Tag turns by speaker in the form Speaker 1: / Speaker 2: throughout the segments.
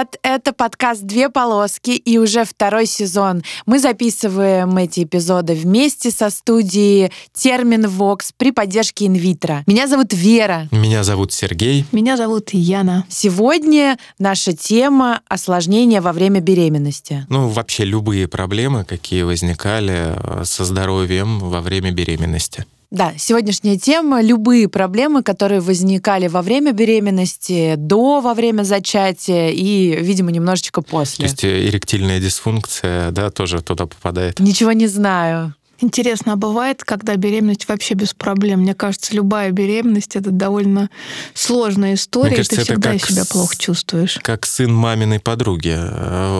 Speaker 1: Привет! Это подкаст «Две полоски» и уже второй сезон. Мы записываем эти эпизоды вместе со студией Термин Вокс при поддержке Инвитро. Меня зовут Вера.
Speaker 2: Меня зовут Сергей.
Speaker 3: Меня зовут Яна.
Speaker 1: Сегодня наша тема осложнения во время беременности.
Speaker 2: Ну, вообще любые проблемы, какие возникали э, со здоровьем во время беременности.
Speaker 1: Да, сегодняшняя тема — любые проблемы, которые возникали во время беременности, до, во время зачатия и, видимо, немножечко после.
Speaker 2: То есть э, эректильная дисфункция, да, тоже туда попадает?
Speaker 1: Ничего не знаю.
Speaker 3: Интересно, а бывает, когда беременность вообще без проблем? Мне кажется, любая беременность это довольно сложная история, кажется, и ты всегда себя плохо чувствуешь.
Speaker 2: Как сын маминой подруги.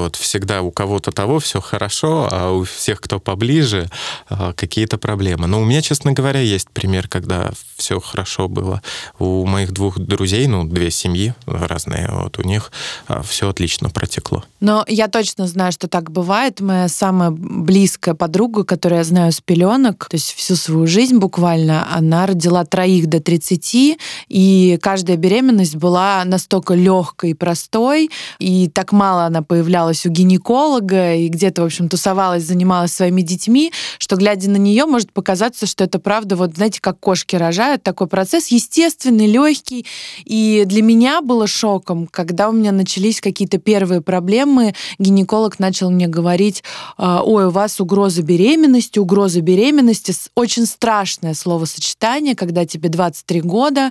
Speaker 2: Вот, всегда у кого-то того все хорошо, а у всех, кто поближе, а, какие-то проблемы. Но у меня, честно говоря, есть пример, когда все хорошо было. У моих двух друзей, ну, две семьи разные, вот у них а, все отлично протекло.
Speaker 1: Но я точно знаю, что так бывает. Моя самая близкая подруга, которую я знаю с пеленок, то есть всю свою жизнь буквально, она родила троих до 30, и каждая беременность была настолько легкой и простой, и так мало она появлялась у гинеколога, и где-то, в общем, тусовалась, занималась своими детьми, что, глядя на нее, может показаться, что это правда, вот знаете, как кошки рожают, такой процесс естественный, легкий, и для меня было шоком, когда у меня начались какие-то первые проблемы, гинеколог начал мне говорить, «А, ой, у вас угроза беременности, угроза угроза беременности. Очень страшное словосочетание, когда тебе 23 года.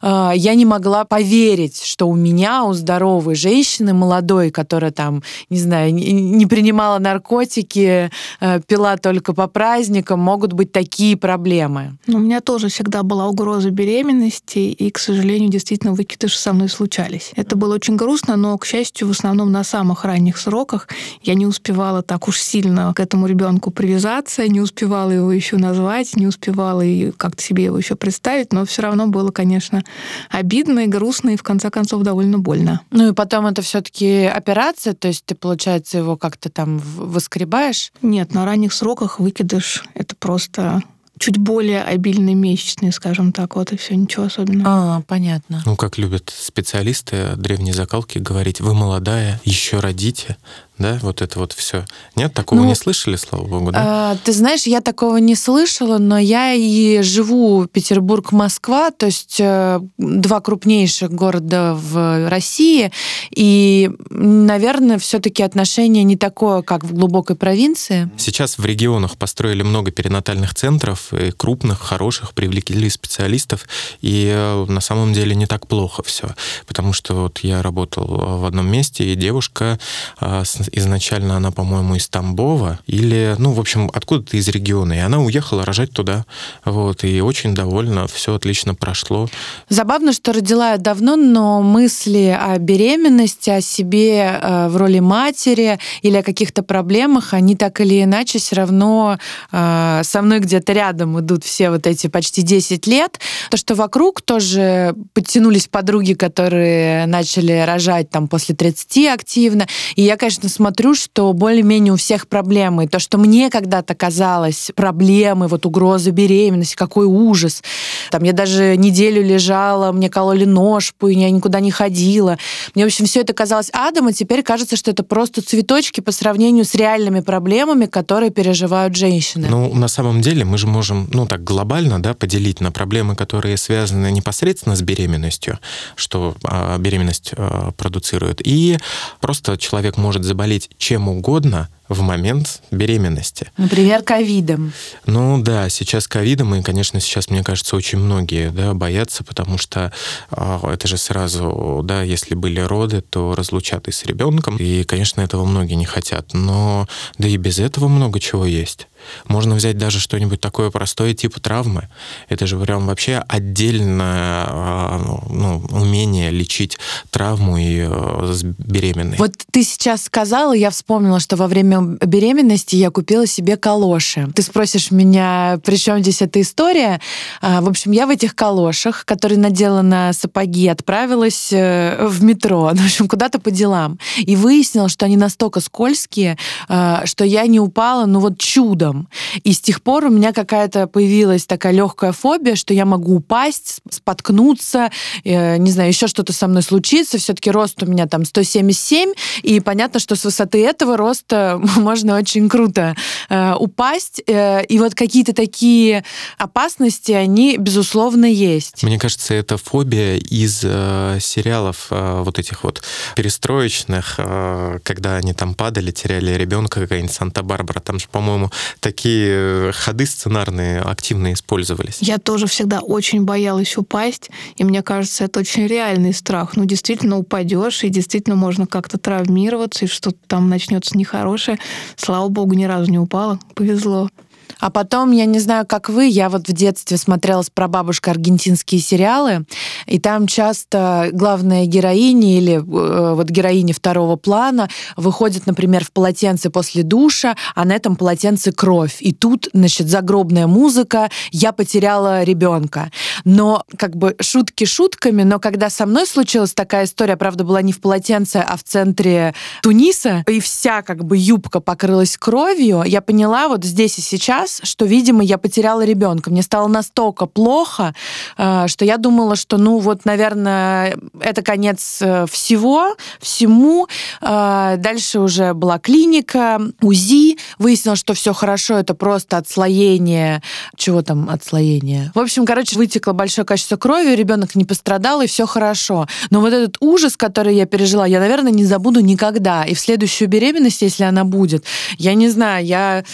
Speaker 1: А, я не могла поверить, что у меня, у здоровой женщины, молодой, которая там, не знаю, не принимала наркотики, а, пила только по праздникам, могут быть такие проблемы.
Speaker 3: У меня тоже всегда была угроза беременности, и, к сожалению, действительно выкидыши со мной случались. Это было очень грустно, но, к счастью, в основном на самых ранних сроках я не успевала так уж сильно к этому ребенку привязаться, не успевала его еще назвать, не успевала и как-то себе его еще представить, но все равно было, конечно, обидно и грустно, и в конце концов довольно больно.
Speaker 1: Ну и потом это все-таки операция, то есть ты, получается, его как-то там выскребаешь?
Speaker 3: Нет, на ранних сроках выкидыш — это просто чуть более обильные месячные, скажем так, вот и все, ничего особенного.
Speaker 1: А, понятно.
Speaker 2: Ну, как любят специалисты древней закалки говорить, вы молодая, еще родите, да, вот это вот все. Нет, такого ну, не слышали, слава богу, да?
Speaker 1: А, ты знаешь, я такого не слышала, но я и живу Петербург-Москва, то есть э, два крупнейших города в России, и, наверное, все-таки отношение не такое, как в глубокой провинции.
Speaker 2: Сейчас в регионах построили много перинатальных центров, и крупных, хороших, привлекли специалистов, и э, на самом деле не так плохо все, потому что вот я работал в одном месте, и девушка э, изначально она, по-моему, из Тамбова или, ну, в общем, откуда-то из региона. И она уехала рожать туда. Вот, и очень довольна, все отлично прошло.
Speaker 1: Забавно, что родила я давно, но мысли о беременности, о себе э, в роли матери или о каких-то проблемах, они так или иначе все равно э, со мной где-то рядом идут все вот эти почти 10 лет. То, что вокруг тоже подтянулись подруги, которые начали рожать там после 30 активно. И я, конечно, смотрю, что более-менее у всех проблемы. То, что мне когда-то казалось проблемы, вот угрозы беременности, какой ужас. Там я даже неделю лежала, мне кололи ножку, и я никуда не ходила. Мне, в общем, все это казалось адом, а теперь кажется, что это просто цветочки по сравнению с реальными проблемами, которые переживают женщины.
Speaker 2: Ну, на самом деле мы же можем, ну, так глобально, да, поделить на проблемы, которые связаны непосредственно с беременностью, что а, беременность а, продуцирует, и просто человек может заболеть заболеть чем угодно в момент беременности.
Speaker 1: Например, ковидом.
Speaker 2: Ну да, сейчас ковидом, и, конечно, сейчас, мне кажется, очень многие да, боятся, потому что э, это же сразу, да, если были роды, то разлучат и с ребенком, и, конечно, этого многие не хотят. Но да и без этого много чего есть. Можно взять даже что-нибудь такое простое, типа травмы. Это же прям вообще отдельное а, ну, умение лечить травму и э, беременной.
Speaker 1: Вот ты сейчас сказала, я вспомнила, что во время беременности я купила себе калоши. Ты спросишь меня, при чем здесь эта история? А, в общем, я в этих калошах, которые надела на сапоги, отправилась э, в метро, в общем, куда-то по делам. И выяснила, что они настолько скользкие, а, что я не упала, ну вот чудом чудом. И с тех пор у меня какая-то появилась такая легкая фобия, что я могу упасть, споткнуться, э, не знаю, еще что-то со мной случится, все-таки рост у меня там 177, и понятно, что с высоты этого роста можно очень круто э, упасть, э, и вот какие-то такие опасности, они, безусловно, есть.
Speaker 2: Мне кажется, это фобия из э, сериалов э, вот этих вот перестроечных, э, когда они там падали, теряли ребенка, какая-нибудь Санта-Барбара, там же, по-моему, такие ходы сценарные активно использовались.
Speaker 3: Я тоже всегда очень боялась упасть, и мне кажется, это очень реальный страх. Ну, действительно упадешь, и действительно можно как-то травмироваться, и что-то там начнется нехорошее. Слава богу, ни разу не упала. Повезло.
Speaker 1: А потом, я не знаю, как вы, я вот в детстве смотрела с прабабушкой аргентинские сериалы, и там часто главная героиня или э, вот героиня второго плана выходит, например, в полотенце после душа, а на этом полотенце кровь. И тут, значит, загробная музыка, я потеряла ребенка. Но как бы шутки шутками, но когда со мной случилась такая история, правда, была не в полотенце, а в центре Туниса, и вся как бы юбка покрылась кровью, я поняла вот здесь и сейчас, раз, что, видимо, я потеряла ребенка. Мне стало настолько плохо, э, что я думала, что, ну, вот, наверное, это конец э, всего, всему. Э, дальше уже была клиника, УЗИ. Выяснилось, что все хорошо, это просто отслоение. Чего там отслоение? В общем, короче, вытекло большое количество крови, ребенок не пострадал, и все хорошо. Но вот этот ужас, который я пережила, я, наверное, не забуду никогда. И в следующую беременность, если она будет, я не знаю, я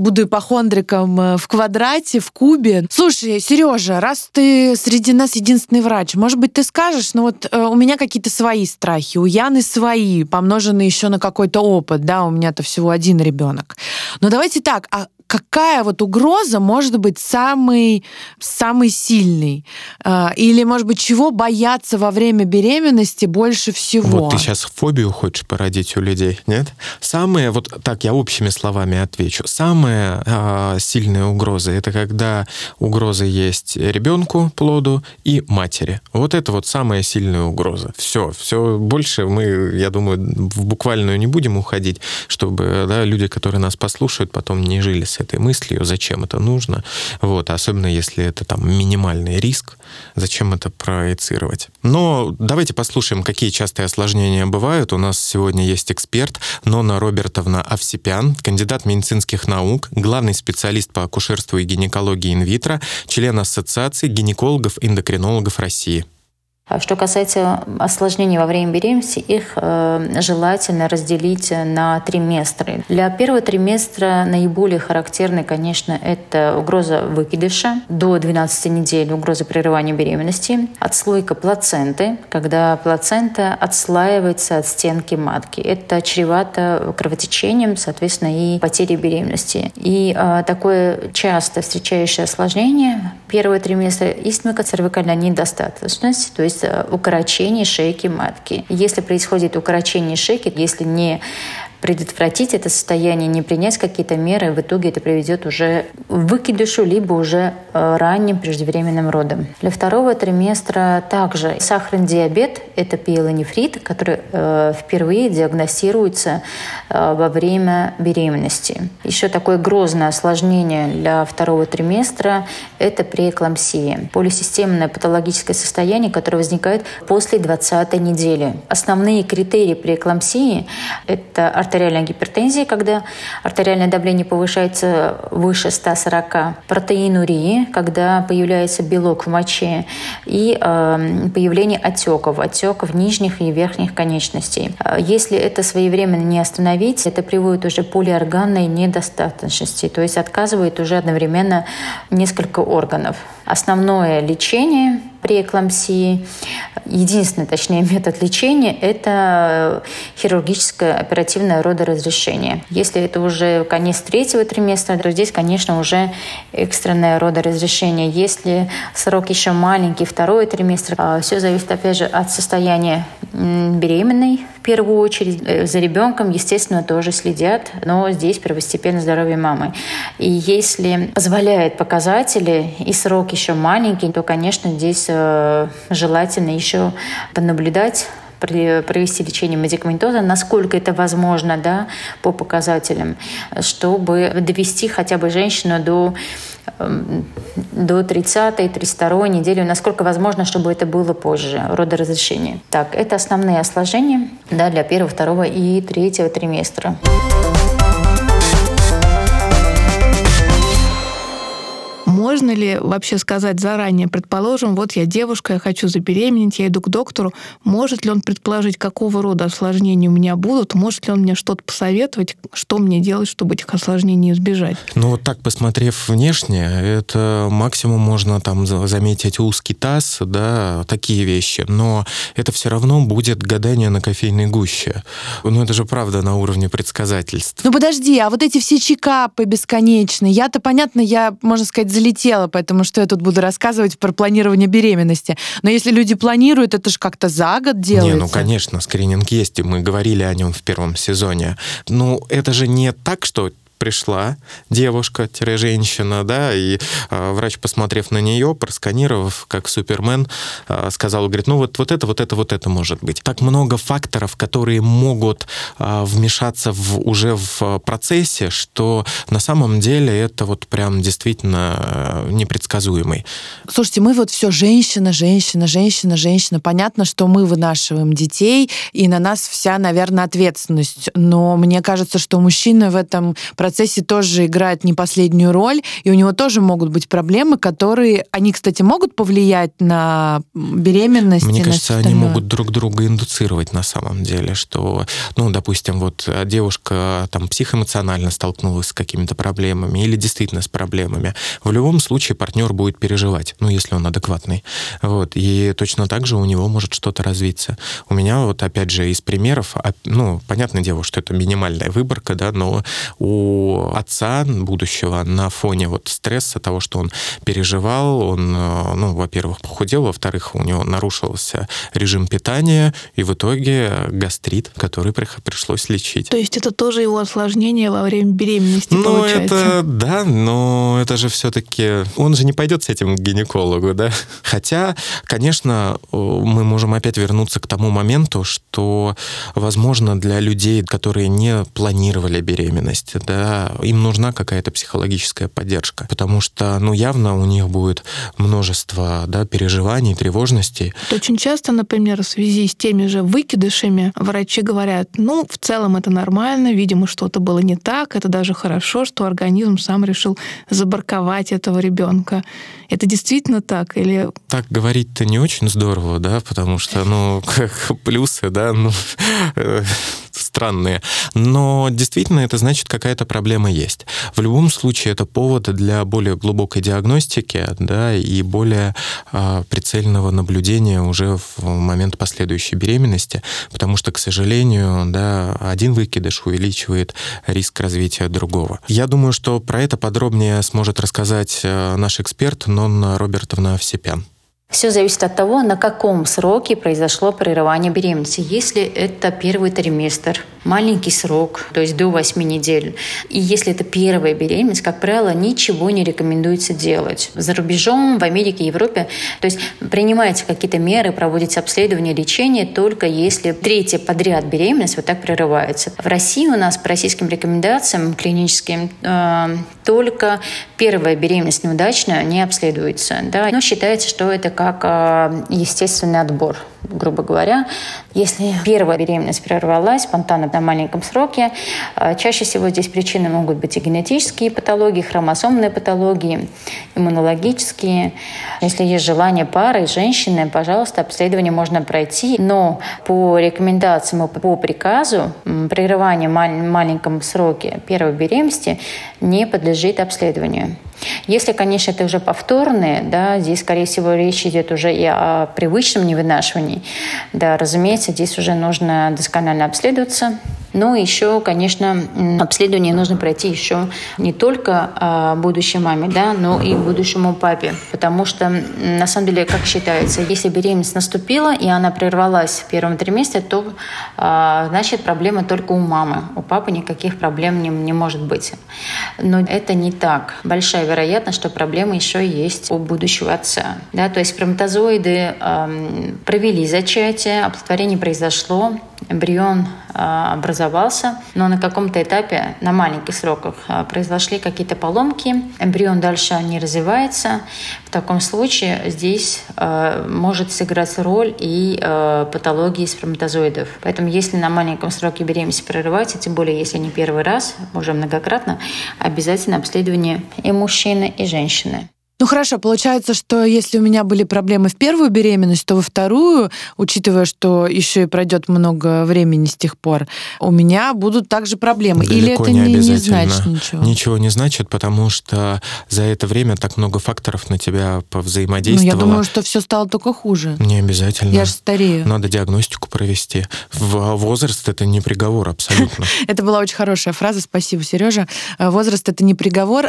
Speaker 1: буду ипохондриком э, в квадрате, в кубе. Слушай, Сережа, раз ты среди нас единственный врач, может быть, ты скажешь, ну вот э, у меня какие-то свои страхи, у Яны свои, помноженные еще на какой-то опыт, да, у меня-то всего один ребенок. Но давайте так, а какая вот угроза может быть самый, самый сильный? А, или, может быть, чего бояться во время беременности больше всего?
Speaker 2: Вот ты сейчас фобию хочешь породить у людей, нет? Самые, вот так я общими словами отвечу, самая а, сильная угроза это когда угроза есть ребенку, плоду и матери. Вот это вот самая сильная угроза. Все, все больше мы, я думаю, в буквальную не будем уходить, чтобы да, люди, которые нас послушают, потом не жили с этой мыслью, зачем это нужно. Вот, особенно если это там минимальный риск, зачем это проецировать. Но давайте послушаем, какие частые осложнения бывают. У нас сегодня есть эксперт Нона Робертовна Овсипян, кандидат медицинских наук, главный специалист по акушерству и гинекологии инвитро, член Ассоциации гинекологов-эндокринологов России.
Speaker 4: А что касается осложнений во время беременности, их э, желательно разделить на триместры. Для первого триместра наиболее характерны, конечно, это угроза выкидыша до 12 недель, угроза прерывания беременности, отслойка плаценты, когда плацента отслаивается от стенки матки. Это чревато кровотечением, соответственно, и потерей беременности. И э, такое часто встречающее осложнение первого триместра – истмика цервикальная недостаточность, то есть Э, укорочение шейки матки. Если происходит укорочение шейки, если не предотвратить это состояние, не принять какие-то меры, в итоге это приведет уже к выкидышу, либо уже э, ранним преждевременным родом. Для второго триместра также сахарный диабет – это пиелонефрит, который э, впервые диагностируется э, во время беременности. Еще такое грозное осложнение для второго триместра – это преэклампсия. Полисистемное патологическое состояние, которое возникает после 20 недели. Основные критерии преэклампсии – это артериальной гипертензии, когда артериальное давление повышается выше 140, протеинурии, когда появляется белок в моче, и э, появление отеков, отеков нижних и верхних конечностей. Если это своевременно не остановить, это приводит уже к полиорганной недостаточности, то есть отказывает уже одновременно несколько органов. Основное лечение при эклампсии, единственный, точнее, метод лечения – это хирургическое оперативное родоразрешение. Если это уже конец третьего триместра, то здесь, конечно, уже экстренное родоразрешение. Если срок еще маленький, второй триместр, а, все зависит, опять же, от состояния беременной, в первую очередь. Э, за ребенком, естественно, тоже следят, но здесь первостепенно здоровье мамы. И если позволяет показатели и срок еще маленький, то, конечно, здесь э, желательно еще понаблюдать провести лечение медикаментоза, насколько это возможно да, по показателям, чтобы довести хотя бы женщину до до 30-32 недели, насколько возможно, чтобы это было позже, родоразрешение. Так, это основные осложнения да, для первого, второго и третьего триместра.
Speaker 3: Можно ли вообще сказать заранее, предположим, вот я девушка, я хочу забеременеть, я иду к доктору, может ли он предположить, какого рода осложнения у меня будут, может ли он мне что-то посоветовать, что мне делать, чтобы этих осложнений избежать?
Speaker 2: Ну вот так, посмотрев внешне, это максимум можно там заметить узкий таз, да, такие вещи, но это все равно будет гадание на кофейной гуще. Ну это же правда на уровне предсказательств.
Speaker 1: Ну подожди, а вот эти все чекапы бесконечные, я-то, понятно, я, можно сказать, залетела, поэтому что я тут буду рассказывать про планирование беременности. Но если люди планируют, это же как-то за год делается.
Speaker 2: Не, ну, конечно, скрининг есть, и мы говорили о нем в первом сезоне. Ну, это же не так, что пришла девушка-женщина, да, и э, врач, посмотрев на нее, просканировав, как Супермен, э, сказал, говорит, ну вот, вот это, вот это, вот это может быть. Так много факторов, которые могут э, вмешаться в, уже в процессе, что на самом деле это вот прям действительно непредсказуемый.
Speaker 1: Слушайте, мы вот все женщина, женщина, женщина, женщина. Понятно, что мы вынашиваем детей, и на нас вся, наверное, ответственность. Но мне кажется, что мужчина в этом процессе процессе тоже играет не последнюю роль, и у него тоже могут быть проблемы, которые, они, кстати, могут повлиять на беременность.
Speaker 2: Мне кажется, они могут друг друга индуцировать на самом деле, что, ну, допустим, вот девушка там психоэмоционально столкнулась с какими-то проблемами или действительно с проблемами. В любом случае партнер будет переживать, ну, если он адекватный. Вот. И точно так же у него может что-то развиться. У меня вот, опять же, из примеров, а, ну, понятное дело, что это минимальная выборка, да, но у отца будущего на фоне вот стресса того, что он переживал, он, э, ну, во-первых, похудел, во-вторых, у него нарушился режим питания, и в итоге гастрит, который пришлось лечить.
Speaker 3: То есть это тоже его осложнение во время беременности,
Speaker 2: ну,
Speaker 3: получается?
Speaker 2: это, да, но это же все-таки... Он же не пойдет с этим к гинекологу, да? Хотя, конечно, мы можем опять вернуться к тому моменту, что, возможно, для людей, которые не планировали беременность, да, им нужна какая-то психологическая поддержка, потому что, ну, явно у них будет множество, да, переживаний, тревожностей.
Speaker 3: Очень часто, например, в связи с теми же выкидышами врачи говорят, ну, в целом это нормально, видимо, что-то было не так, это даже хорошо, что организм сам решил забарковать этого ребенка. Это действительно так? Или...
Speaker 2: Так говорить-то не очень здорово, да, потому что, ну, как плюсы, да, ну, э, странные. Но действительно это значит, какая-то проблема есть. В любом случае это повод для более глубокой диагностики, да, и более э, прицельного наблюдения уже в момент последующей беременности, потому что, к сожалению, да, один выкидыш увеличивает риск развития другого. Я думаю, что про это подробнее сможет рассказать э, наш эксперт, Нонна Робертовна Овсепян.
Speaker 4: Все зависит от того, на каком сроке произошло прерывание беременности. Если это первый триместр, маленький срок, то есть до 8 недель, и если это первая беременность, как правило, ничего не рекомендуется делать. За рубежом, в Америке, Европе, то есть принимаются какие-то меры, проводится обследование, лечение, только если третья подряд беременность вот так прерывается. В России у нас по российским рекомендациям клиническим э, только первая беременность неудачная не обследуется. Да? Но считается, что это как э, естественный отбор, грубо говоря. Если первая беременность прервалась спонтанно на маленьком сроке, э, чаще всего здесь причины могут быть и генетические патологии, хромосомные патологии, иммунологические. Если есть желание пары, женщины, пожалуйста, обследование можно пройти. Но по рекомендациям, по приказу, прерывание в маленьком сроке первой беременности не подлежит обследованию. Если, конечно, это уже повторные, да, здесь, скорее всего, речь идет уже и о привычном невынашивании. Да, разумеется, здесь уже нужно досконально обследоваться, но еще, конечно, обследование нужно пройти еще не только а, будущей маме, да, но и будущему папе. Потому что, на самом деле, как считается, если беременность наступила и она прервалась в первом триместре, то а, значит проблема только у мамы. У папы никаких проблем не, не может быть. Но это не так. Большая вероятность, что проблема еще есть у будущего отца. Да, то есть сперматозоиды э, провели зачатие, оплодотворение произошло, эмбрион э, образовался но на каком-то этапе, на маленьких сроках, а, произошли какие-то поломки, эмбрион дальше не развивается. В таком случае здесь э, может сыграть роль и патологии сперматозоидов. Поэтому если на маленьком сроке беременности прерывается, тем более если не первый раз, уже многократно, обязательно обследование и мужчины, и женщины.
Speaker 1: Ну хорошо, получается, что если у меня были проблемы в первую беременность, то во вторую, учитывая, что еще и пройдет много времени с тех пор, у меня будут также проблемы.
Speaker 2: Далеко
Speaker 1: Или это
Speaker 2: не,
Speaker 1: не, не значит ничего?
Speaker 2: Ничего не значит, потому что за это время так много факторов на тебя
Speaker 1: Ну,
Speaker 2: повзаимодействовало.
Speaker 1: я думаю, что все стало только хуже.
Speaker 2: Не обязательно.
Speaker 1: Я же старею.
Speaker 2: Надо диагностику провести. В возраст это не приговор абсолютно.
Speaker 1: Это была очень хорошая фраза. Спасибо, Сережа. Возраст это не приговор.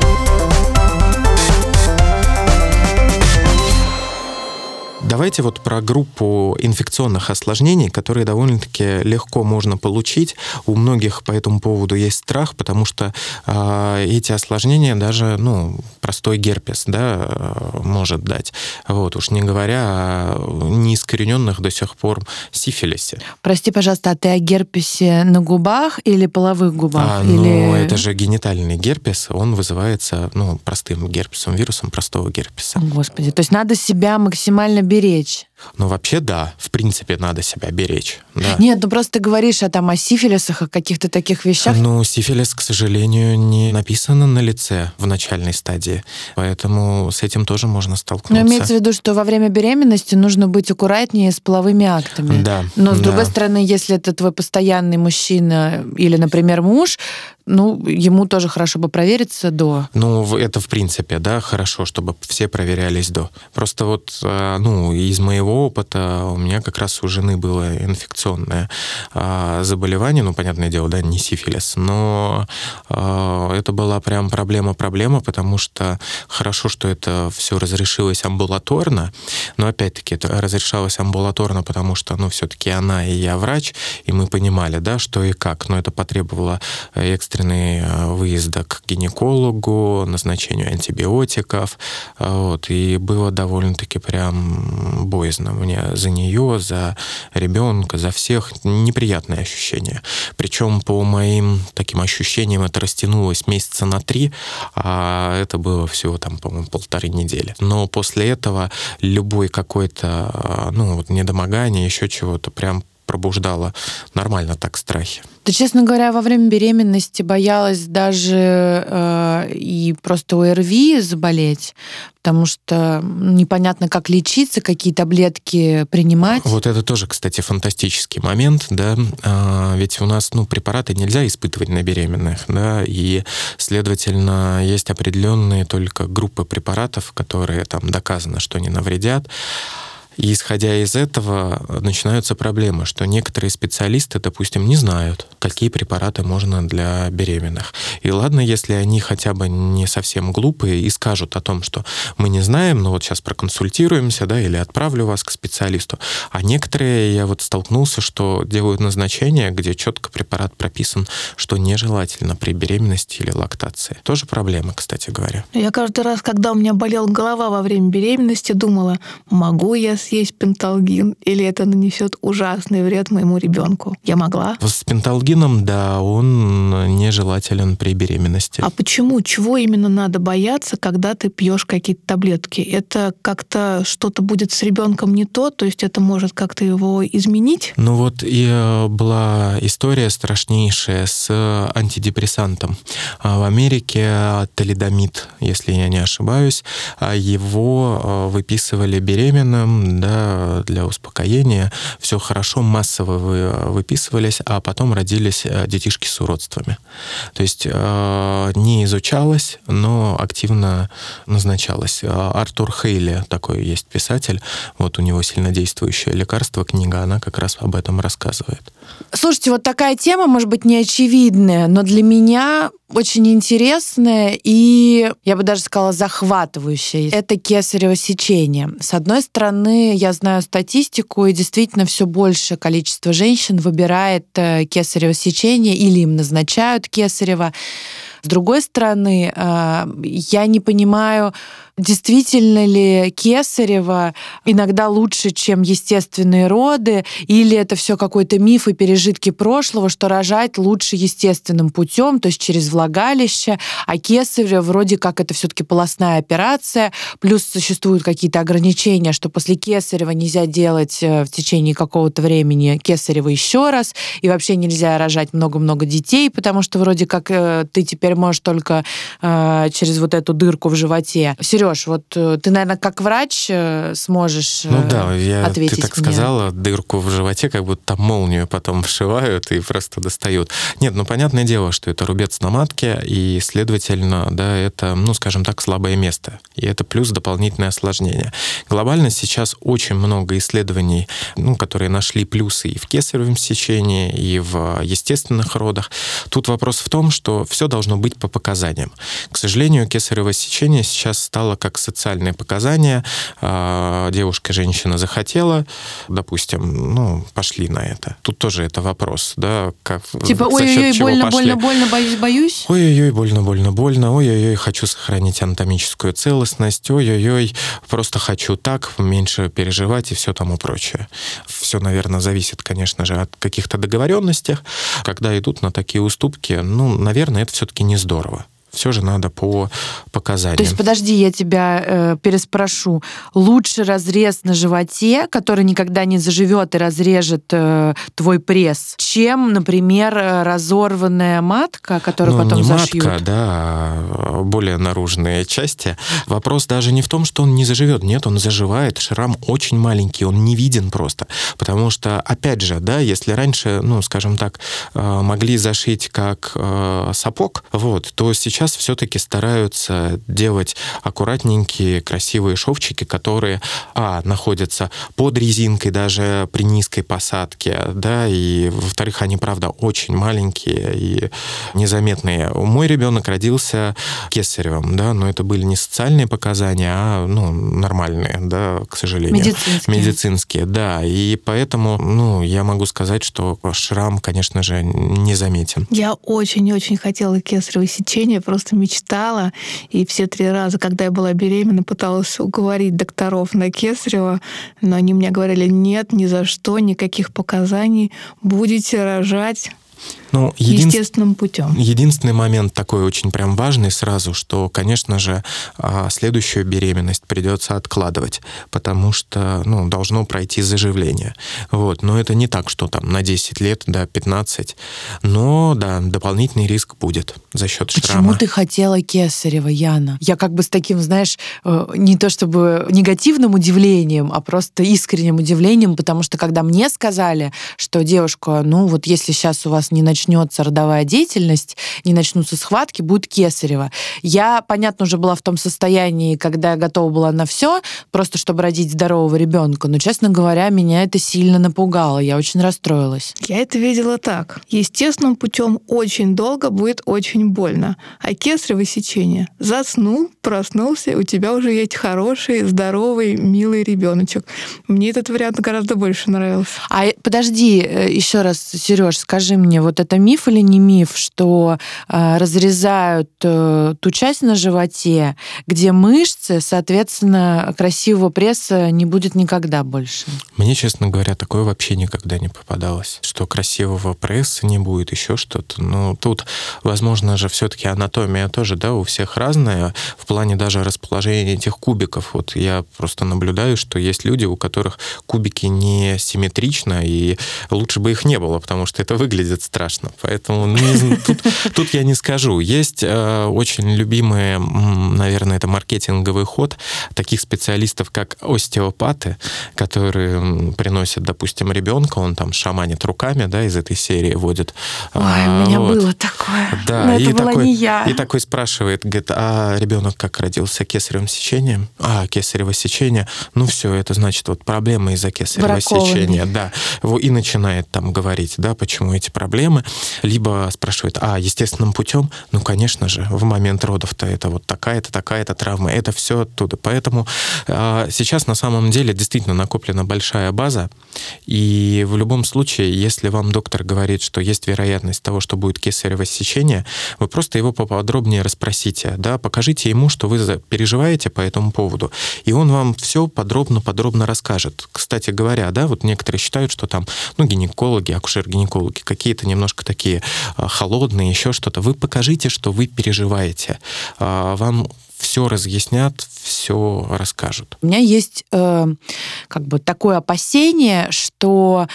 Speaker 2: Давайте вот про группу инфекционных осложнений, которые довольно-таки легко можно получить. У многих по этому поводу есть страх, потому что э, эти осложнения даже, ну, простой герпес, да, э, может дать. Вот, уж не говоря о неискорененных до сих пор сифилисе.
Speaker 1: Прости, пожалуйста, а ты о герпесе на губах или половых губах?
Speaker 2: А,
Speaker 1: или...
Speaker 2: ну, это же генитальный герпес, он вызывается, ну, простым герпесом, вирусом простого герпеса.
Speaker 1: Господи, то есть надо себя максимально беречь беречь.
Speaker 2: Ну, вообще, да, в принципе, надо себя беречь. Да.
Speaker 1: Нет, ну просто ты говоришь о, там, о сифилисах, о каких-то таких вещах.
Speaker 2: Ну, сифилис, к сожалению, не написано на лице в начальной стадии, поэтому с этим тоже можно
Speaker 1: Но
Speaker 2: столкнуться.
Speaker 1: имеется в виду, что во время беременности нужно быть аккуратнее с половыми актами.
Speaker 2: Да.
Speaker 1: Но с
Speaker 2: да.
Speaker 1: другой стороны, если это твой постоянный мужчина или, например, муж, ну, ему тоже хорошо бы провериться до.
Speaker 2: Ну, это в принципе, да, хорошо, чтобы все проверялись до. Просто вот, э, ну, из моего опыта у меня как раз у жены было инфекционное а, заболевание, ну, понятное дело, да, не сифилис, но а, это была прям проблема-проблема, потому что хорошо, что это все разрешилось амбулаторно, но опять-таки это разрешалось амбулаторно, потому что, ну, все-таки она и я врач, и мы понимали, да, что и как, но это потребовало э, экстренный э, выезда к гинекологу, назначению антибиотиков, э, вот, и было довольно-таки прям боязно мне за нее, за ребенка, за всех, неприятное ощущение. Причем по моим таким ощущениям это растянулось месяца на три, а это было всего там, по-моему, полторы недели. Но после этого любой какой-то, ну, вот недомогание, еще чего-то прям пробуждало нормально так страхи.
Speaker 1: Да, честно говоря, во время беременности боялась даже э, и просто ОРВИ заболеть, потому что непонятно, как лечиться, какие таблетки принимать.
Speaker 2: Вот это тоже, кстати, фантастический момент, да, А, ведь у нас, ну, препараты нельзя испытывать на беременных, да, и, следовательно, есть определенные только группы препаратов, которые там доказано, что не навредят, и исходя из этого начинаются проблемы, что некоторые специалисты, допустим, не знают, какие препараты можно для беременных. И ладно, если они хотя бы не совсем глупые и скажут о том, что мы не знаем, но вот сейчас проконсультируемся, да, или отправлю вас к специалисту. А некоторые, я вот столкнулся, что делают назначение, где четко препарат прописан, что нежелательно при беременности или лактации. Тоже проблема, кстати говоря.
Speaker 3: Я каждый раз, когда у меня болела голова во время беременности, думала, могу я съесть пенталгин, или это нанесет ужасный вред моему ребенку. Я могла.
Speaker 2: С пенталгином, да, он нежелателен при беременности.
Speaker 3: А почему? Чего именно надо бояться, когда ты пьешь какие-то таблетки? Это как-то что-то будет с ребенком не то, то есть это может как-то его изменить?
Speaker 2: Ну вот и э, была история страшнейшая с антидепрессантом. А В Америке талидомид, если я не ошибаюсь, а его э, выписывали беременным да, для успокоения. Все хорошо, массово вы- выписывались, а потом родились э, детишки с уродствами. То есть э, не изучалось, но активно назначалось. Э, Артур Хейли, такой есть писатель, вот у него сильнодействующее лекарство, книга, она как раз об этом рассказывает.
Speaker 1: Слушайте, вот такая тема, может быть, не очевидная, но для меня очень интересная и, я бы даже сказала, захватывающая. Это кесарево сечение. С одной стороны, я знаю статистику, и действительно все большее количество женщин выбирает э, кесарево сечение или им назначают кесарево. С другой стороны, э, я не понимаю, действительно ли кесарево иногда лучше, чем естественные роды, или это все какой-то миф и пережитки прошлого, что рожать лучше естественным путем, то есть через влагалище, а кесарево вроде как это все-таки полостная операция, плюс существуют какие-то ограничения, что после кесарева нельзя делать э, в течение какого-то времени кесарево еще раз, и вообще нельзя рожать много-много детей, потому что вроде как э, ты теперь можешь только э, через вот эту дырку в животе. Сереж, вот э, ты, наверное, как врач э, сможешь
Speaker 2: ну, да, я,
Speaker 1: ответить
Speaker 2: ты так
Speaker 1: мне.
Speaker 2: сказала, дырку в животе, как будто там молнию потом вшивают и просто достают. Нет, ну, понятное дело, что это рубец на матке, и, следовательно, да, это, ну, скажем так, слабое место. И это плюс дополнительное осложнение. Глобально сейчас очень много исследований, ну, которые нашли плюсы и в кесаревом сечении, и в естественных родах. Тут вопрос в том, что все должно быть по показаниям. К сожалению, кесарево сечение сейчас стало как социальное показание. А, девушка, женщина захотела, допустим, ну, пошли на это. Тут тоже это вопрос, да, как
Speaker 1: Типа, ой-ой-ой, больно, больно, больно, боюсь, боюсь.
Speaker 2: Ой-ой-ой, больно, больно, больно. Ой-ой-ой, хочу сохранить анатомическую целостность. Ой-ой-ой, просто хочу так, меньше переживать и все тому прочее. Все, наверное, зависит, конечно же, от каких-то договоренностей. Когда идут на такие уступки, ну, наверное, это все-таки не здорово все же надо по показаниям.
Speaker 1: То есть, подожди, я тебя э, переспрошу. Лучше разрез на животе, который никогда не заживет и разрежет э, твой пресс, чем, например, э, разорванная матка, которую
Speaker 2: ну,
Speaker 1: потом
Speaker 2: не
Speaker 1: зашьют?
Speaker 2: матка, да, а более наружные части. Вопрос даже не в том, что он не заживет. Нет, он заживает. Шрам очень маленький, он не виден просто. Потому что, опять же, да, если раньше, ну, скажем так, э, могли зашить как э, сапог, вот, то сейчас сейчас все-таки стараются делать аккуратненькие, красивые шовчики, которые, а, находятся под резинкой даже при низкой посадке, да, и, во-вторых, они, правда, очень маленькие и незаметные. Мой ребенок родился кесаревым, да, но это были не социальные показания, а, ну, нормальные, да, к сожалению.
Speaker 1: Медицинские.
Speaker 2: Медицинские, да, и поэтому, ну, я могу сказать, что шрам, конечно же, не заметен.
Speaker 3: Я очень-очень хотела кесарево сечение, просто мечтала. И все три раза, когда я была беременна, пыталась уговорить докторов на Кесарева, но они мне говорили, нет, ни за что, никаких показаний, будете рожать
Speaker 2: ну,
Speaker 3: един... естественным путем.
Speaker 2: Единственный момент такой очень прям важный сразу, что, конечно же, а, следующую беременность придется откладывать, потому что, ну, должно пройти заживление. Вот. Но это не так, что там на 10 лет, да, 15. Но, да, дополнительный риск будет за счет шрама.
Speaker 1: Почему ты хотела кесарева, Яна? Я как бы с таким, знаешь, э, не то чтобы негативным удивлением, а просто искренним удивлением, потому что когда мне сказали, что девушка, ну вот если сейчас у вас не начнется начнется родовая деятельность, не начнутся схватки, будет кесарево. Я, понятно, уже была в том состоянии, когда я готова была на все, просто чтобы родить здорового ребенка. Но, честно говоря, меня это сильно напугало. Я очень расстроилась.
Speaker 3: Я это видела так. Естественным путем очень долго будет очень больно. А кесарево сечение. Заснул, проснулся, у тебя уже есть хороший, здоровый, милый ребеночек. Мне этот вариант гораздо больше нравился.
Speaker 1: А подожди, э, еще раз, Сереж, скажи мне, вот это это миф или не миф, что э, разрезают э, ту часть на животе, где мышцы, соответственно, красивого пресса не будет никогда больше?
Speaker 2: Мне, честно говоря, такое вообще никогда не попадалось, что красивого пресса не будет, еще что-то. Ну, тут, возможно же, все-таки анатомия тоже, да, у всех разная, в плане даже расположения этих кубиков. Вот я просто наблюдаю, что есть люди, у которых кубики не симметрично, и лучше бы их не было, потому что это выглядит страшно страшно. Поэтому ну, не, тут, тут я не скажу. Есть э, очень любимые, наверное, это маркетинговый ход таких специалистов, как остеопаты, которые приносят, допустим, ребенка, он там шаманит руками, да, из этой серии водит.
Speaker 1: Ой, а, у меня вот. было такое.
Speaker 2: Да,
Speaker 1: Но это была
Speaker 2: такой,
Speaker 1: не я.
Speaker 2: И такой спрашивает, говорит, а ребенок как родился? Кесаревым сечением? А, кесарево сечение. Ну все, это значит вот проблемы из-за кесарево сечения. Да. И начинает там говорить, да, почему эти проблемы. Либо спрашивают, а, естественным путем? Ну, конечно же, в момент родов-то это вот такая-то, такая-то травма, это все оттуда. Поэтому э, сейчас на самом деле действительно накоплена большая база, и в любом случае, если вам доктор говорит, что есть вероятность того, что будет кесарево сечение, вы просто его поподробнее расспросите, да, покажите ему, что вы переживаете по этому поводу, и он вам все подробно-подробно расскажет. Кстати говоря, да, вот некоторые считают, что там, ну, гинекологи, акушер-гинекологи какие-то немножко такие а, холодные, еще что-то. Вы покажите, что вы переживаете. А, вам все разъяснят, все расскажут.
Speaker 1: У меня есть э, как бы такое опасение, что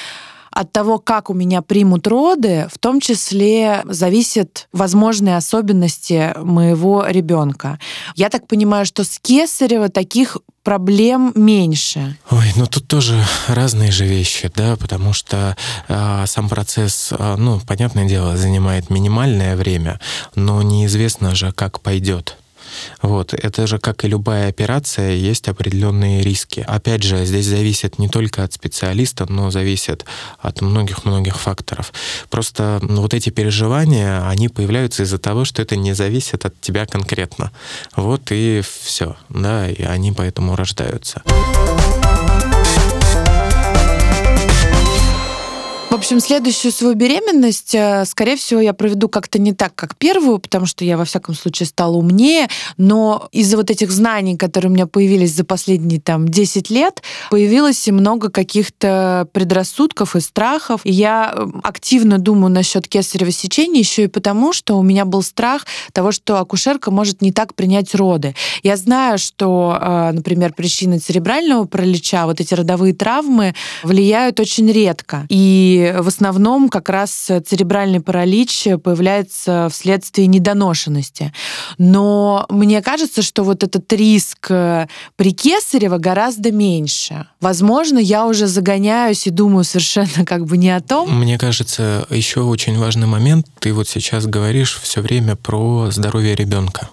Speaker 1: от того, как у меня примут роды, в том числе зависят возможные особенности моего ребенка. Я так понимаю, что с Кесарева таких проблем меньше.
Speaker 2: Ой, ну тут тоже разные же вещи, да, потому что э, сам процесс, э, ну, понятное дело, занимает минимальное время, но неизвестно же, как пойдет. Вот. Это же, как и любая операция, есть определенные риски. Опять же, здесь зависит не только от специалиста, но зависит от многих-многих факторов. Просто ну, вот эти переживания, они появляются из-за того, что это не зависит от тебя конкретно. Вот и все, да, и они поэтому рождаются.
Speaker 1: Общем, следующую свою беременность, э, скорее всего, я проведу как-то не так, как первую, потому что я, во всяком случае, стала умнее, но из-за вот этих знаний, которые у меня появились за последние там 10 лет, появилось и много каких-то предрассудков и страхов. И я э, активно думаю насчет кесарево сечения еще и потому, что у меня был страх того, что акушерка может не так принять роды. Я знаю, что, э, например, причины церебрального паралича, вот эти родовые травмы влияют очень редко. И в основном как раз церебральный паралич появляется вследствие недоношенности. Но мне кажется, что вот этот риск э, при кесарево гораздо меньше. Возможно, я уже загоняюсь и думаю совершенно как бы не о том.
Speaker 2: Мне кажется, еще очень важный момент. Ты вот сейчас говоришь все время про здоровье ребенка.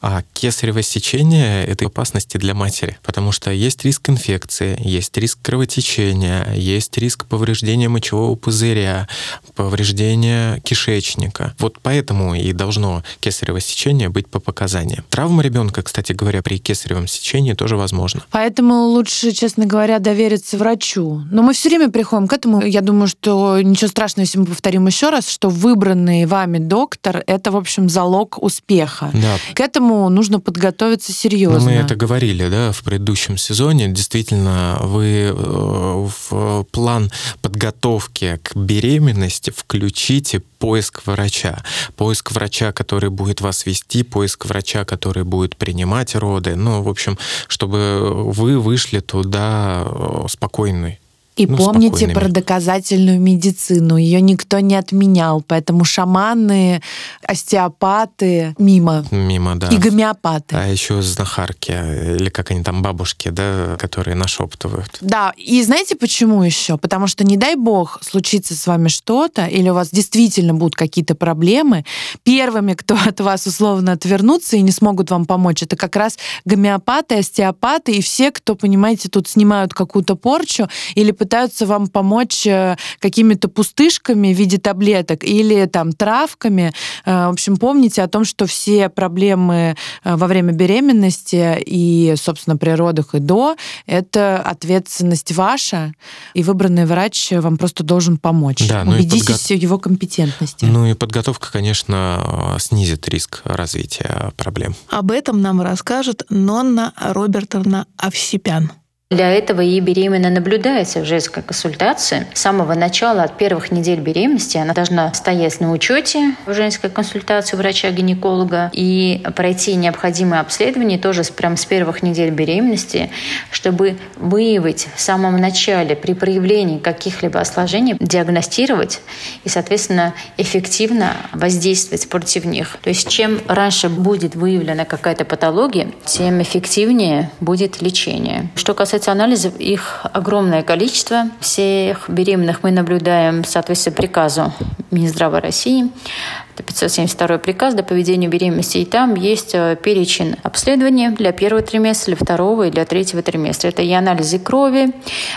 Speaker 2: А кесарево сечение — это опасности для матери, потому что есть риск инфекции, есть риск кровотечения, есть риск повреждения мочевого пузыря, повреждения кишечника. Вот поэтому и должно кесарево сечение быть по показаниям. Травма ребенка, кстати говоря, при кесаревом сечении тоже возможно.
Speaker 1: Поэтому лучше, честно говоря, довериться врачу. Но мы все время приходим к этому. Я думаю, что ничего страшного, если мы повторим еще раз, что выбранный вами доктор — это, в общем, залог успеха.
Speaker 2: Да,
Speaker 1: к этому нужно подготовиться серьезно.
Speaker 2: Ну, мы это говорили, да, в предыдущем сезоне. Действительно, вы э, в план подготовки к беременности включите поиск врача. Поиск врача, который будет вас вести, поиск врача, который будет принимать роды. Ну, в общем, чтобы вы вышли туда э, спокойной
Speaker 1: и ну, помните про доказательную медицину. Ее никто не отменял. Поэтому шаманы, остеопаты мимо.
Speaker 2: Мимо, да.
Speaker 1: И гомеопаты.
Speaker 2: А еще знахарки, или как они там, бабушки, да, которые нашептывают.
Speaker 1: Да, и знаете почему еще? Потому что, не дай бог, случится с вами что-то, или у вас действительно будут какие-то проблемы, первыми, кто от вас условно отвернутся и не смогут вам помочь, это как раз гомеопаты, остеопаты и все, кто, понимаете, тут снимают какую-то порчу или пытаются вам помочь э, какими-то пустышками в виде таблеток или там травками. Э, в общем, помните о том, что все проблемы э, во время беременности и, собственно, при родах и до, это ответственность ваша, и выбранный врач вам просто должен помочь. Да, ну Убедитесь подго... в его компетентности.
Speaker 2: Ну и подготовка, конечно, снизит риск развития проблем.
Speaker 3: Об этом нам расскажет Нонна Робертовна Овсипян.
Speaker 4: Для этого и беременная наблюдается в женской консультации. С самого начала, от первых недель беременности, она должна стоять на учете в женской консультации врача-гинеколога и пройти необходимые обследования тоже прямо с первых недель беременности, чтобы выявить в самом начале при проявлении каких-либо осложнений, диагностировать и, соответственно, эффективно воздействовать против них. То есть чем раньше будет выявлена какая-то патология, тем эффективнее будет лечение. Что касается касается анализов, их огромное количество. Всех беременных мы наблюдаем в соответствии приказу Минздрава России. Это 572 приказ до поведения беременности. И там есть э, перечень обследований для первого триместра, для второго и для третьего триместра. Это и анализы крови,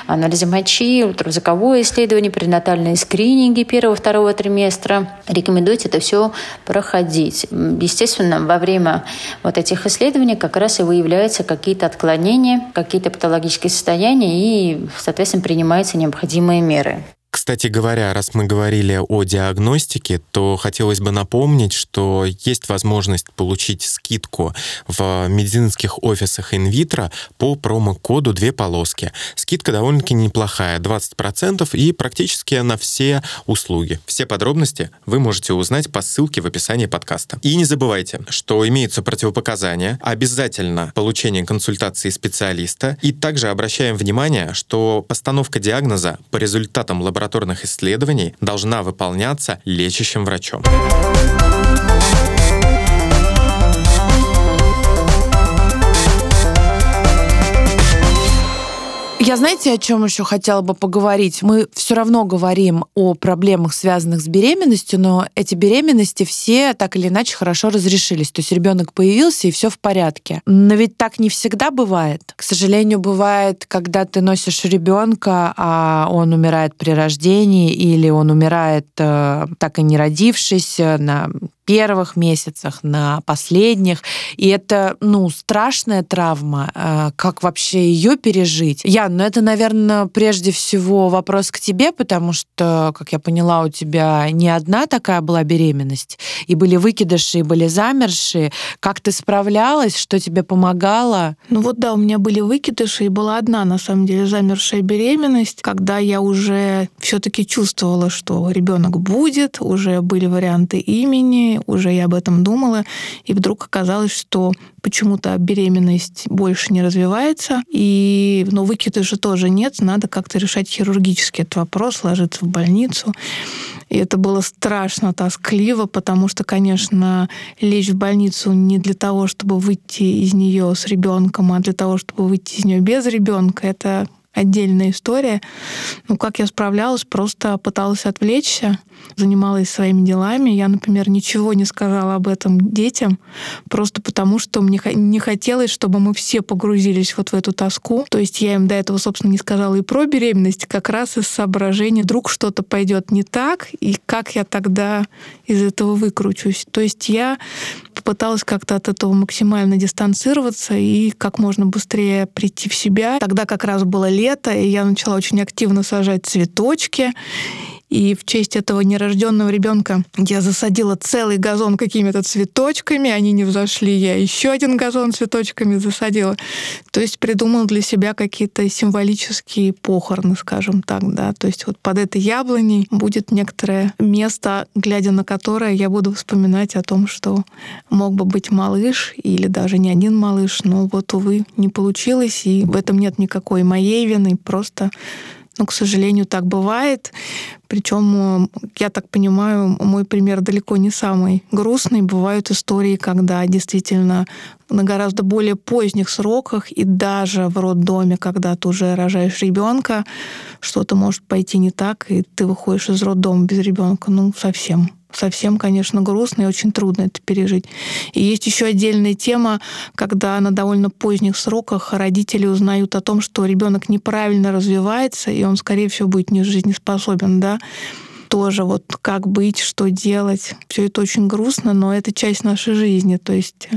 Speaker 4: анализы мочи, ультразвуковое исследование, пренатальные скрининги первого-второго триместра. Рекомендуйте это все проходить. Естественно, во время вот этих исследований как раз и выявляются какие-то отклонения, какие-то патологические состояния и, соответственно, принимаются необходимые меры.
Speaker 2: Кстати говоря, раз мы говорили о диагностике, то хотелось бы напомнить, что есть возможность получить скидку в медицинских офисах инвитро по промокоду «Две полоски». Скидка довольно-таки неплохая, 20% и практически на все услуги. Все подробности вы можете узнать по ссылке в описании подкаста. И не забывайте, что имеются противопоказания, обязательно получение консультации специалиста, и также обращаем внимание, что постановка диагноза по результатам лаборатории лабораторных исследований должна выполняться лечащим врачом.
Speaker 1: Я знаете, о чем еще хотела бы поговорить? Мы все равно говорим о проблемах, связанных с беременностью, но эти беременности все так или иначе хорошо разрешились. То есть ребенок появился, и все в порядке. Но ведь так не всегда бывает. К сожалению, бывает, когда ты носишь ребенка, а он умирает при рождении, или он умирает э, так и не родившись э, на первых месяцах, на последних. И это, ну, страшная травма. А, как вообще ее пережить? Ян, ну это, наверное, прежде всего вопрос к тебе, потому что, как я поняла, у тебя не одна такая была беременность. И были выкидыши, и были замершие. Как ты справлялась? Что тебе помогало?
Speaker 3: Ну вот да, у меня были выкидыши, и была одна, на самом деле, замершая беременность, когда я уже все-таки чувствовала, что ребенок будет, уже были варианты имени, уже я об этом думала, и вдруг оказалось, что почему-то беременность больше не развивается, и ну, выкидыша тоже нет, надо как-то решать хирургически этот вопрос, ложиться в больницу. И это было страшно, тоскливо, потому что, конечно, лечь в больницу не для того, чтобы выйти из нее с ребенком, а для того, чтобы выйти из нее без ребенка, это отдельная история. Ну, как я справлялась, просто пыталась отвлечься, занималась своими делами. Я, например, ничего не сказала об этом детям, просто потому что мне не хотелось, чтобы мы все погрузились вот в эту тоску. То есть я им до этого, собственно, не сказала и про беременность, как раз из соображения, вдруг что-то пойдет не так, и как я тогда из этого выкручусь. То есть я попыталась как-то от этого максимально дистанцироваться и как можно быстрее прийти в себя. Тогда как раз было лето, и я начала очень активно сажать цветочки. И в честь этого нерожденного ребенка я засадила целый газон какими-то цветочками, они не взошли, я еще один газон цветочками засадила. То есть придумал для себя какие-то символические похороны, скажем так, да. То есть вот под этой яблоней будет некоторое место, глядя на которое я буду вспоминать о том, что мог бы быть малыш или даже не один малыш, но вот, увы, не получилось, и в этом нет никакой моей вины, просто но, к сожалению, так бывает. Причем, я так понимаю, мой пример далеко не самый грустный. Бывают истории, когда действительно на гораздо более поздних сроках и даже в роддоме, когда ты уже рожаешь ребенка, что-то может пойти не так, и ты выходишь из роддома без ребенка. Ну, совсем совсем, конечно, грустно и очень трудно это пережить. И есть еще отдельная тема, когда на довольно поздних сроках родители узнают о том, что ребенок неправильно развивается, и он, скорее всего, будет не жизнеспособен, да, тоже вот как быть, что делать. Все это очень грустно, но это часть нашей жизни. То есть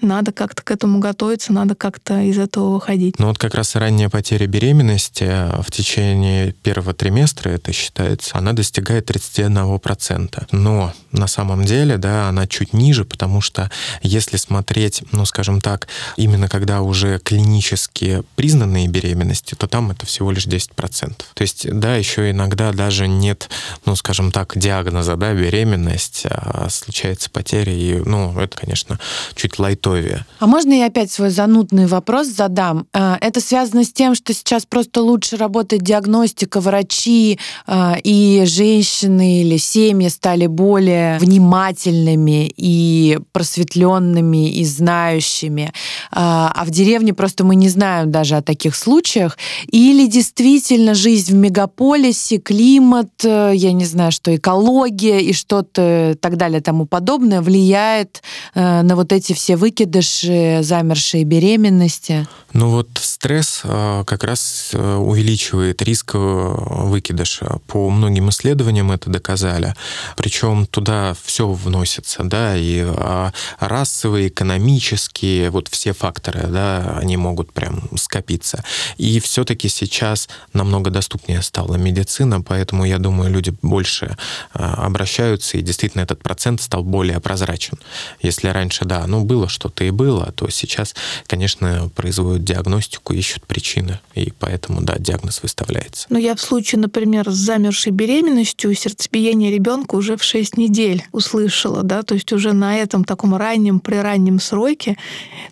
Speaker 3: надо как-то к этому готовиться, надо как-то из этого выходить.
Speaker 2: Ну вот как раз ранняя потеря беременности э, в течение первого триместра, это считается, она достигает 31%. Но на самом деле, да, она чуть ниже, потому что если смотреть, ну скажем так, именно когда уже клинически признанные беременности, то там это всего лишь 10%. То есть, да, еще иногда даже нет, ну скажем так, диагноза, да, беременность, а случается потеря, и, ну, это, конечно, чуть лайт готове.
Speaker 1: А можно я опять свой занудный вопрос задам? А, это связано с тем, что сейчас просто лучше работает диагностика, врачи а, и женщины или семьи стали более внимательными и просветленными и знающими. А, а в деревне просто мы не знаем даже о таких случаях. Или действительно жизнь в мегаполисе, климат, э, я не знаю, что экология и что-то так далее тому подобное влияет э, на вот эти все выкидыши, замершие беременности?
Speaker 2: Ну вот стресс э, как раз увеличивает риск выкидыша. По многим исследованиям это доказали. Причем туда все вносится, да, и а, расовые, экономические, вот все факторы, да, они могут прям скопиться. И все-таки сейчас намного доступнее стала медицина, поэтому я думаю, люди больше а, обращаются, и действительно этот процент стал более прозрачен. Если раньше, да, ну было что-то и было, то сейчас, конечно, производят диагностику, ищут причины, и поэтому, да, диагноз выставляется.
Speaker 3: Ну, я в случае, например, с замершей беременностью сердцебиение ребенка уже в 6 недель услышала, да, то есть уже на этом таком раннем, при раннем сроке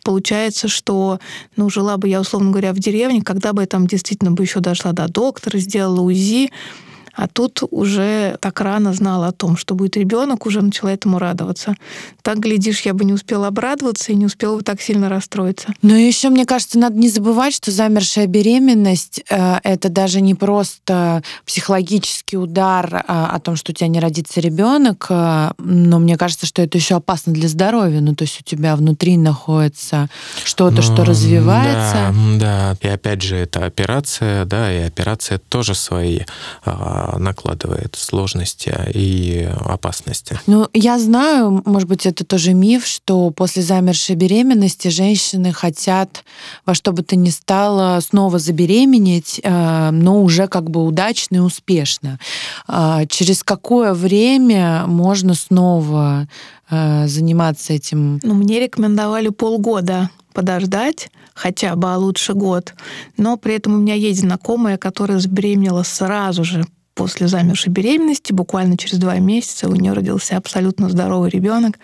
Speaker 3: получается, что, ну, жила бы я, условно говоря, в деревне, когда бы я там действительно бы еще дошла до доктора, сделала УЗИ, а тут уже так рано знала о том, что будет ребенок, уже начала этому радоваться. Так, глядишь, я бы не успела обрадоваться и не успела бы так сильно расстроиться.
Speaker 1: Но еще, мне кажется, надо не забывать, что замершая беременность э, это даже не просто психологический удар э, о том, что у тебя не родится ребенок, э, но мне кажется, что это еще опасно для здоровья. Ну, то есть у тебя внутри находится что-то, ну, что развивается.
Speaker 2: Да, да. И опять же, это операция, да, и операция тоже свои а, накладывает сложности и опасности.
Speaker 1: Ну, я знаю, может быть, это тоже миф, что после замершей беременности женщины хотят во что бы то ни стало снова забеременеть, э, но уже как бы удачно и успешно. А через какое время можно снова э, заниматься этим?
Speaker 3: Ну, мне рекомендовали полгода подождать хотя бы, а лучше год. Но при этом у меня есть знакомая, которая забеременела сразу же после замершей беременности, буквально через два месяца у нее родился абсолютно здоровый ребенок.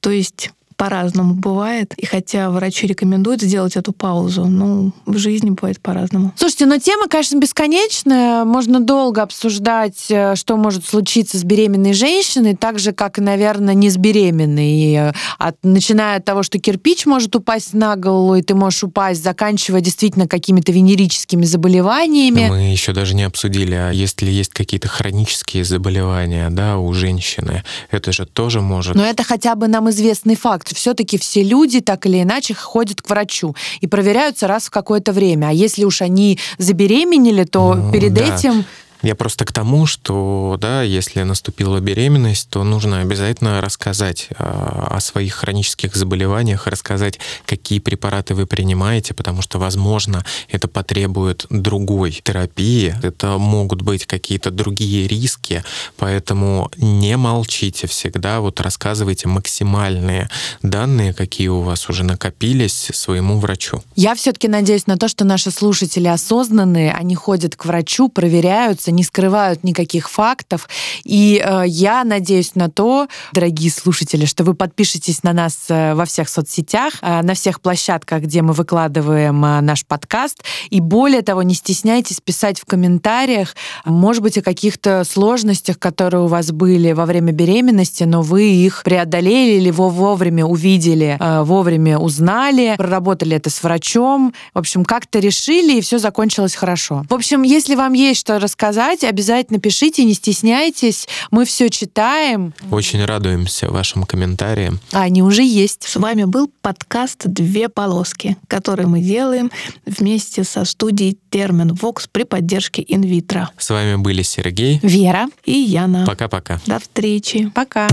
Speaker 3: То есть по-разному бывает. И хотя врачи рекомендуют сделать эту паузу, ну, в жизни бывает по-разному.
Speaker 1: Слушайте, но тема, конечно, бесконечная. Можно долго обсуждать, э, что может случиться с беременной женщиной, так же, как и, наверное, не с беременной. И э, от, начиная от того, что кирпич может упасть на голову, и ты можешь упасть, заканчивая действительно какими-то венерическими заболеваниями.
Speaker 2: Мы еще даже не обсудили, а если есть какие-то хронические заболевания да, у женщины, это же тоже может...
Speaker 1: Но это хотя бы нам известный факт. Все-таки все люди так или иначе ходят к врачу и проверяются раз в какое-то время. А если уж они забеременели, то ну, перед да. этим
Speaker 2: я просто к тому, что, да, если наступила беременность, то нужно обязательно рассказать а, о своих хронических заболеваниях, рассказать, какие препараты вы принимаете, потому что, возможно, это потребует другой терапии, это могут быть какие-то другие риски, поэтому не молчите всегда, вот рассказывайте максимальные данные, какие у вас уже накопились своему врачу.
Speaker 1: Я все-таки надеюсь на то, что наши слушатели осознанные, они ходят к врачу, проверяются, не скрывают никаких фактов. И э, я надеюсь на то, дорогие слушатели, что вы подпишетесь на нас э, во всех соцсетях, э, на всех площадках, где мы выкладываем э, наш подкаст. И более того, не стесняйтесь писать в комментариях, может быть, о каких-то сложностях, которые у вас были во время беременности, но вы их преодолели или вовремя увидели, вовремя узнали, проработали это с врачом. В общем, как-то решили, и все закончилось хорошо. В общем, если вам есть что рассказать, писать, обязательно пишите, не стесняйтесь. Мы все читаем.
Speaker 2: Очень радуемся вашим комментариям.
Speaker 1: А они уже есть.
Speaker 3: С вами был подкаст «Две полоски», который мы делаем вместе со студией Термин Вокс при поддержке инвитро.
Speaker 2: С вами были Сергей,
Speaker 1: Вера
Speaker 3: и Яна.
Speaker 2: Пока-пока.
Speaker 3: До встречи.
Speaker 1: Пока.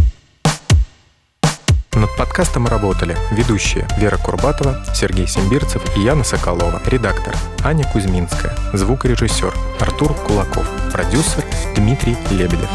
Speaker 2: Над подкастом работали ведущие Вера Курбатова, Сергей Симбирцев и Яна Соколова, редактор Аня Кузьминская, звукорежиссер Артур Кулаков, продюсер Дмитрий Лебедев.